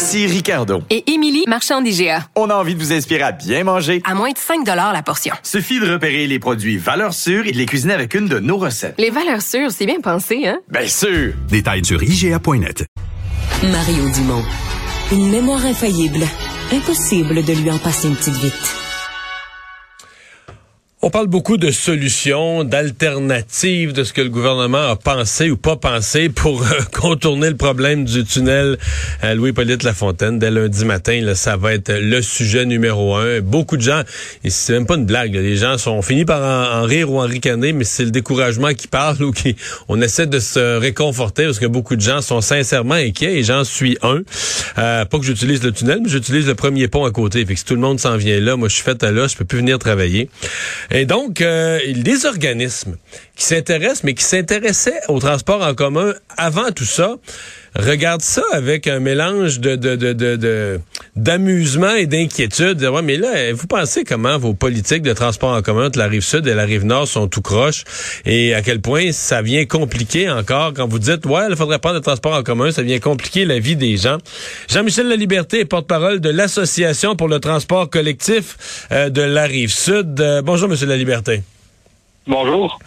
Ici Ricardo. Et Émilie, marchand d'IGA. On a envie de vous inspirer à bien manger. À moins de 5 la portion. Suffit de repérer les produits valeurs sûres et de les cuisiner avec une de nos recettes. Les valeurs sûres, c'est bien pensé, hein? Bien sûr! Détails sur IGA.net. Mario Dumont. Une mémoire infaillible. Impossible de lui en passer une petite vite. On parle beaucoup de solutions, d'alternatives, de ce que le gouvernement a pensé ou pas pensé pour euh, contourner le problème du tunnel à Louis-Polyte Lafontaine. Dès lundi matin, là, ça va être le sujet numéro un. Beaucoup de gens, c'est même pas une blague, les gens sont finis par en, rire ou en ricaner, mais c'est le découragement qui parle ou qui on essaie de se réconforter parce que beaucoup de gens sont sincèrement inquiets et j'en suis un. Euh, pas que j'utilise le tunnel, mais j'utilise le premier pont à côté. Fait que si tout le monde s'en vient là, moi je suis fait à là, je peux plus venir travailler. Et donc, euh, des organismes qui s'intéressent, mais qui s'intéressaient au transport en commun avant tout ça, regardent ça avec un mélange de, de, d'amusement et d'inquiétude. Ouais, mais là, vous pensez comment vos politiques de transport en commun de la rive sud et la rive nord sont tout croches et à quel point ça vient compliquer encore? Quand vous dites ouais, il faudrait prendre le transport en commun, ça vient compliquer la vie des gens. Jean-Michel Laliberté est porte-parole de l'association pour le transport collectif euh, de la rive sud. Euh, bonjour monsieur Laliberté. Bonjour.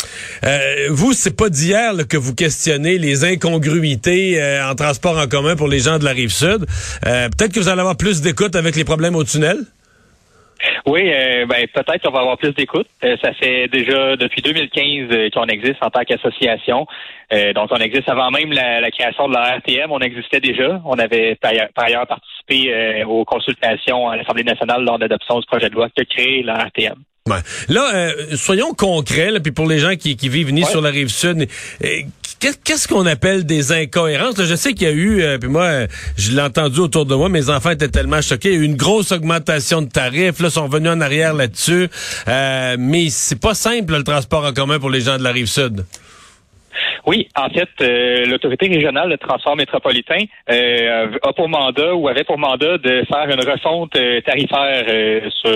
Euh, vous, c'est pas d'hier que vous questionnez les incongruités euh, en transport en commun pour les gens de la rive sud. Euh, peut-être que vous allez avoir plus d'écoute avec les problèmes au tunnel? Oui, ben, peut-être qu'on va avoir plus d'écoute. ça fait déjà depuis 2015 qu'on existe en tant qu'association. donc, on existe avant même la, création de la RTM. On existait déjà. On avait par ailleurs, participé aux consultations à l'Assemblée nationale lors de l'adoption du projet de loi qui a créé la RTM. Là, euh, soyons concrets, puis pour les gens qui, vivent ni sur la rive sud, euh, qu'est-ce qu'on appelle des incohérences? je sais qu'il y a eu, euh, puis moi, je l'ai entendu autour de moi, mes enfants étaient tellement choqués, il y a eu une grosse augmentation de tarifs, là, sont venus en arrière là-dessus, mais c'est pas simple, le transport en commun pour les gens de la rive sud. Oui, en fait, euh, l'autorité régionale de transport métropolitain euh, a pour mandat ou avait pour mandat de faire une refonte euh, tarifaire sur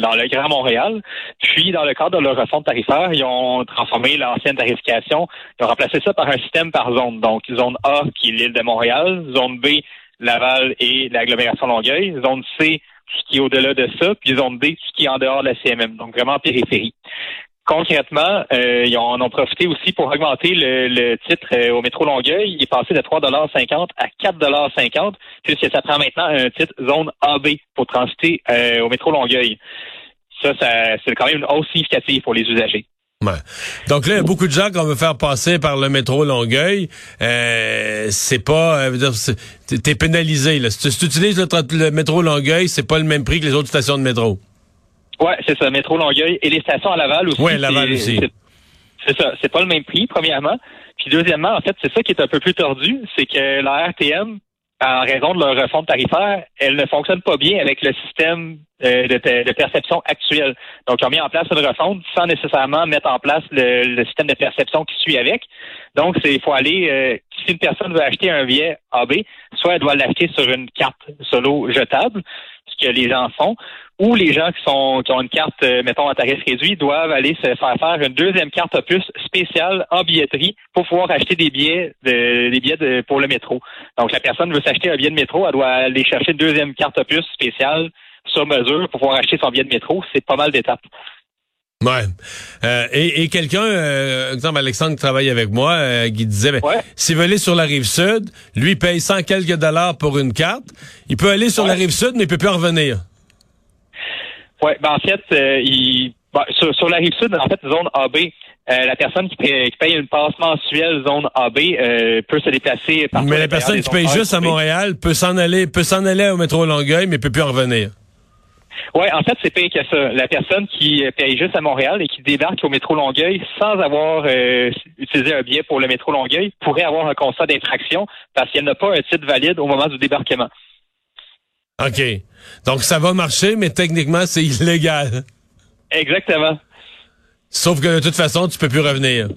dans le Grand Montréal. Puis, dans le cadre de leur refonte tarifaire, ils ont transformé l'ancienne tarification, ils ont remplacé ça par un système par zone. Donc, zone A qui est l'île de Montréal, zone B Laval et l'agglomération Longueuil, zone C ce qui est au-delà de ça, puis zone D, ce qui est en dehors de la CMM, donc vraiment en périphérie concrètement, euh, ils en ont profité aussi pour augmenter le, titre euh, au métro Longueuil. Il est passé de 3,50 à 4,50 puisque ça prend maintenant un titre zone AB pour transiter euh, au métro Longueuil. Ça, ça c'est quand même une hausse significative pour les usagers. Ouais. Donc là, il y a beaucoup de gens qu'on veut faire passer par le métro Longueuil. c'est pas, t'es pénalisé. Là. Si tu utilises le métro Longueuil, c'est pas le même prix que les autres stations de métro. Oui, c'est ça, métro Longueuil et les stations à Laval aussi. Oui, Laval aussi. C'est ça, c'est pas le même prix, premièrement. Puis deuxièmement, en fait, c'est ça qui est un peu plus tordu, c'est que la RTM, en raison de leur refonte tarifaire, elle ne fonctionne pas bien avec le système euh, de, perception actuel. Donc, ils ont mis en place une refonte sans nécessairement mettre en place le, système de perception qui suit avec. Donc, c'est il faut aller, euh, si une personne veut acheter un billet AB, soit elle doit l'acheter sur une carte solo jetable, que les gens font, ou les gens qui sont qui ont une carte, euh, mettons, à tarif réduit, doivent aller se faire faire une deuxième carte opus spéciale en billetterie pour pouvoir acheter des billets de, des billets pour le métro. Donc, la personne veut s'acheter un billet de métro, elle doit aller chercher une deuxième carte opus spéciale sur mesure pour pouvoir acheter son billet de métro. C'est pas mal d'étapes. Ouais. Euh, et, quelqu'un, euh, exemple Alexandre qui travaille avec moi, euh, qui disait, ben, s'il veut aller sur la rive sud, lui paye 100 quelques dollars pour une carte. Il peut aller sur la rive sud, mais il peut plus revenir. Oui, ben en fait, euh, il, ben, sur, la rive sud, en fait, zone AB, la personne qui paye, qui paye, une passe mensuelle zone AB peut se déplacer par Mais la personne qui paye juste à Montréal peut s'en aller, peut s'en aller au métro Longueuil, mais peut plus en revenir. Oui, en fait, c'est pire que ça. La personne qui euh, paye juste à Montréal et qui débarque au métro Longueuil sans avoir euh, utilisé un billet pour le métro Longueuil pourrait avoir un constat d'infraction parce qu'elle n'a pas un titre valide au moment du débarquement. OK. Donc, ça va marcher, mais techniquement, c'est illégal. Exactement. Sauf que de toute façon, tu peux plus revenir.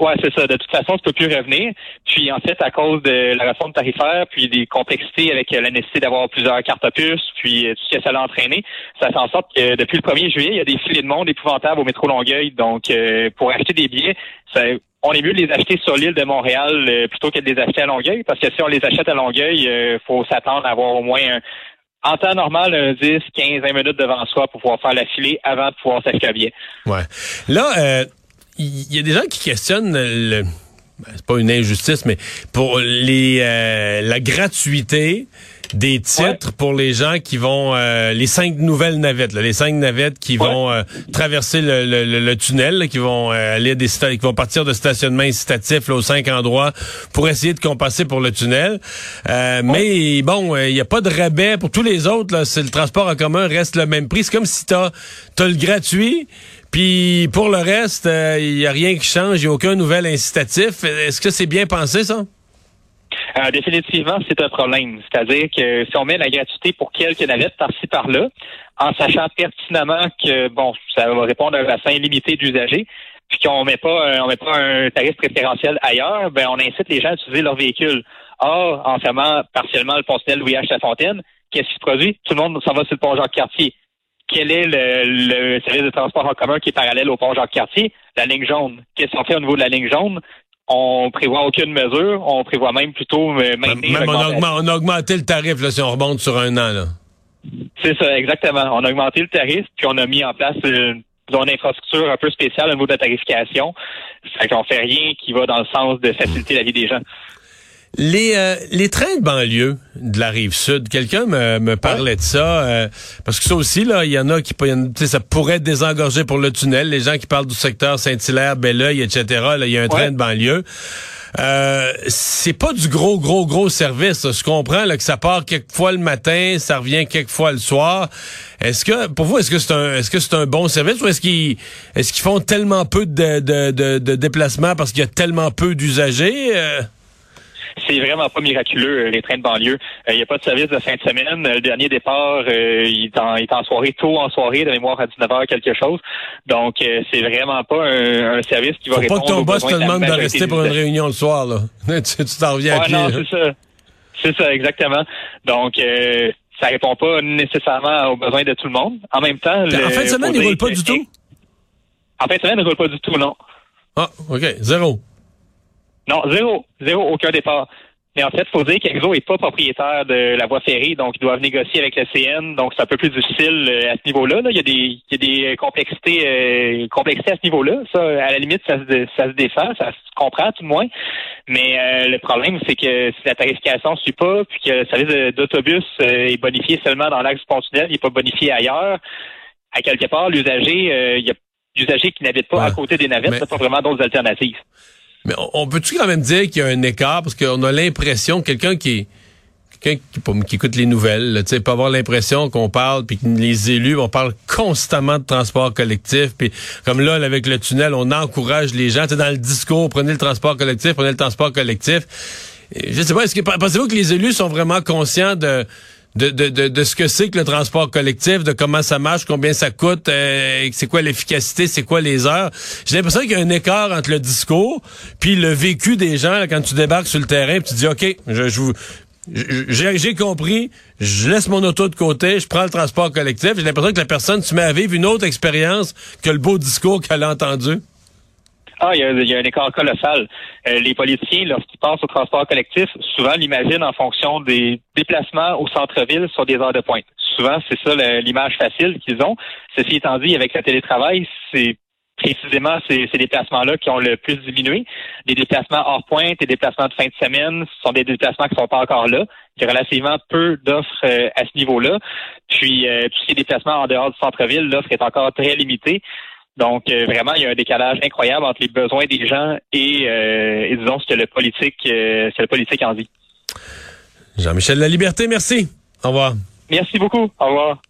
Ouais, c'est ça. De toute façon, tu peux plus revenir. Puis en fait, à cause de la réforme tarifaire, puis des complexités avec la nécessité d'avoir plusieurs cartes à puis tout ce que ça l'a entraîné, ça fait en sorte que depuis le 1er juillet, il y a des filets de monde épouvantables au métro Longueuil. Donc, euh, pour acheter des billets, on est mieux de les acheter sur l'île de Montréal euh, plutôt que de les acheter à Longueuil, parce que si on les achète à Longueuil, il euh, faut s'attendre à avoir au moins un, en temps normal, un 10, 15, 20 minutes devant soi pour pouvoir faire la filée avant de pouvoir s'acheter un billet. Ouais. Là, il y a des gens qui questionnent le ben, c'est pas une injustice, mais pour les euh, la gratuité des titres pour les gens qui vont euh, les cinq nouvelles navettes, les cinq navettes qui vont euh, traverser le, le, tunnel, qui vont aller des qui vont partir de stationnement incitatif aux cinq endroits pour essayer de compenser pour le tunnel. Mais bon, il n'y a pas de rabais pour tous les autres. Là, c'est le transport en commun reste le même prix. C'est comme si t'as as le gratuit puis pour le reste, il euh, n'y a rien qui change, il n'y a aucun nouvel incitatif. Est-ce que c'est bien pensé, ça? Euh, définitivement, c'est un problème. C'est-à-dire que si on met la gratuité pour quelques navettes par-ci par-là, en sachant pertinemment que bon, ça va répondre à un bassin limité d'usagers, puis qu'on met pas euh, on met pas un tarif préférentiel ailleurs, ben on incite les gens à utiliser leur véhicule. Or, en fermant partiellement le pont Louis H. Lafontaine, qu'est-ce qui se produit? Tout le monde s'en va sur le pont Jacques-Cartier quel est le, service de transport en commun qui est parallèle au pont Jacques-Cartier? La ligne jaune. Qu'est-ce qu'on fait au niveau de la ligne jaune? On prévoit aucune mesure. On prévoit même plutôt euh, maintenir... Même on, a augmenté le tarif là, si on remonte sur un an. Là. C'est ça, exactement. On a augmenté le tarif, puis on a mis en place une, une infrastructure un peu spéciale au niveau de la tarification. Fait qu'on fait rien qui va dans le sens de faciliter la vie des gens. Les, euh, les trains de banlieue de la rive sud, quelqu'un me, me parlait de ça, euh, parce que ça aussi, là, il y en a qui ça pourrait désengorger pour le tunnel. Les gens qui parlent du secteur Saint-Hilaire, Belleuil, etc., là, il y a un train de banlieue. Euh, c'est pas du gros, gros, gros service. Je comprends là, que ça part quelques fois le matin, ça revient quelques fois le soir. Est-ce que, pour vous, est-ce que c'est un, est-ce que c'est un bon service ou est-ce qu'ils, est-ce qu'ils font tellement peu de, de, de, de déplacements parce qu'il y a tellement peu d'usagers? C'est vraiment pas miraculeux, euh, les trains de banlieue. Il euh, n'y a pas de service de fin de semaine. Le dernier départ, euh, il, est en, il, est en, soirée, tôt en soirée, de mémoire à 19h quelque chose. Donc, c'est vraiment pas un, service qui va Faut répondre pas que ton boss te demande de rester pour une réunion le soir, là. tu t'en reviens ouais, Non, c'est ça. C'est ça, exactement. Donc, ça répond pas nécessairement aux besoins de tout le monde. En même temps... en fin de semaine, il roule pas du tout? En fin de semaine, il roule pas du tout, non. Ah, OK. Zéro. Non, zéro. Zéro, aucun départ. Mais en fait, il faut dire qu'Exo n'est pas propriétaire de la voie ferrée, donc ils doivent négocier avec le CN, donc c'est un peu plus difficile euh, à ce niveau-là. Il, y a des, il y a des complexités, euh, complexités à ce niveau-là. Ça, à la limite, ça se, ça se défend, ça se comprend tout de moins. Mais euh, le problème, c'est que si la tarification ne suit pas, puis que le service d'autobus est bonifié seulement dans l'axe tunnel, il n'est pas bonifié ailleurs, à quelque part, l'usager, il y a l'usager qui n'habite pas à côté des navettes, n'a pas vraiment d'autres alternatives. Mais on, peut-tu quand même dire qu'il y a un écart? Parce qu'on a l'impression que quelqu'un qui quelqu'un qui, écoute les nouvelles, tu sais, peut avoir l'impression qu'on parle puis que les élus, on parle constamment de transport collectif puis comme là avec le tunnel, on encourage les gens, tu dans le discours, prenez le transport collectif, prenez le transport collectif. Je sais pas, est-ce que pensez-vous que les élus sont vraiment conscients de de, de, de, ce que c'est que le transport collectif, de comment ça marche, combien ça coûte, euh, c'est quoi l'efficacité, c'est quoi les heures. J'ai l'impression qu'il y a un écart entre le discours puis le vécu des gens quand tu débarques sur le terrain, puis tu dis OK, je, je j'ai compris, je laisse mon auto de côté, je prends le transport collectif. J'ai l'impression que la personne se met à vivre une autre expérience que le beau discours qu'elle a entendu. Ah, il y, a, un écart colossal. Euh, les politiciens, lorsqu'ils passent au transport collectif, souvent l'imaginent en fonction des déplacements au centre-ville sur des heures de pointe. Souvent, c'est ça l'image facile qu'ils ont. Ceci étant dit, avec le télétravail, c'est précisément ces, ces déplacements-là qui ont le plus diminué. Les déplacements hors pointe, les déplacements de fin de semaine, ce sont des déplacements qui sont pas encore là. Il y a relativement peu d'offres euh, à ce niveau-là. Puis, euh, tout ce qui est déplacements en dehors du centre-ville, l'offre est encore très limitée. Donc, euh, vraiment, il y a un décalage incroyable entre les besoins des gens et, euh, disons, ce que le politique, euh, ce que le politique en dit. Jean-Michel La Liberté, merci. Au revoir. Merci beaucoup. Au revoir.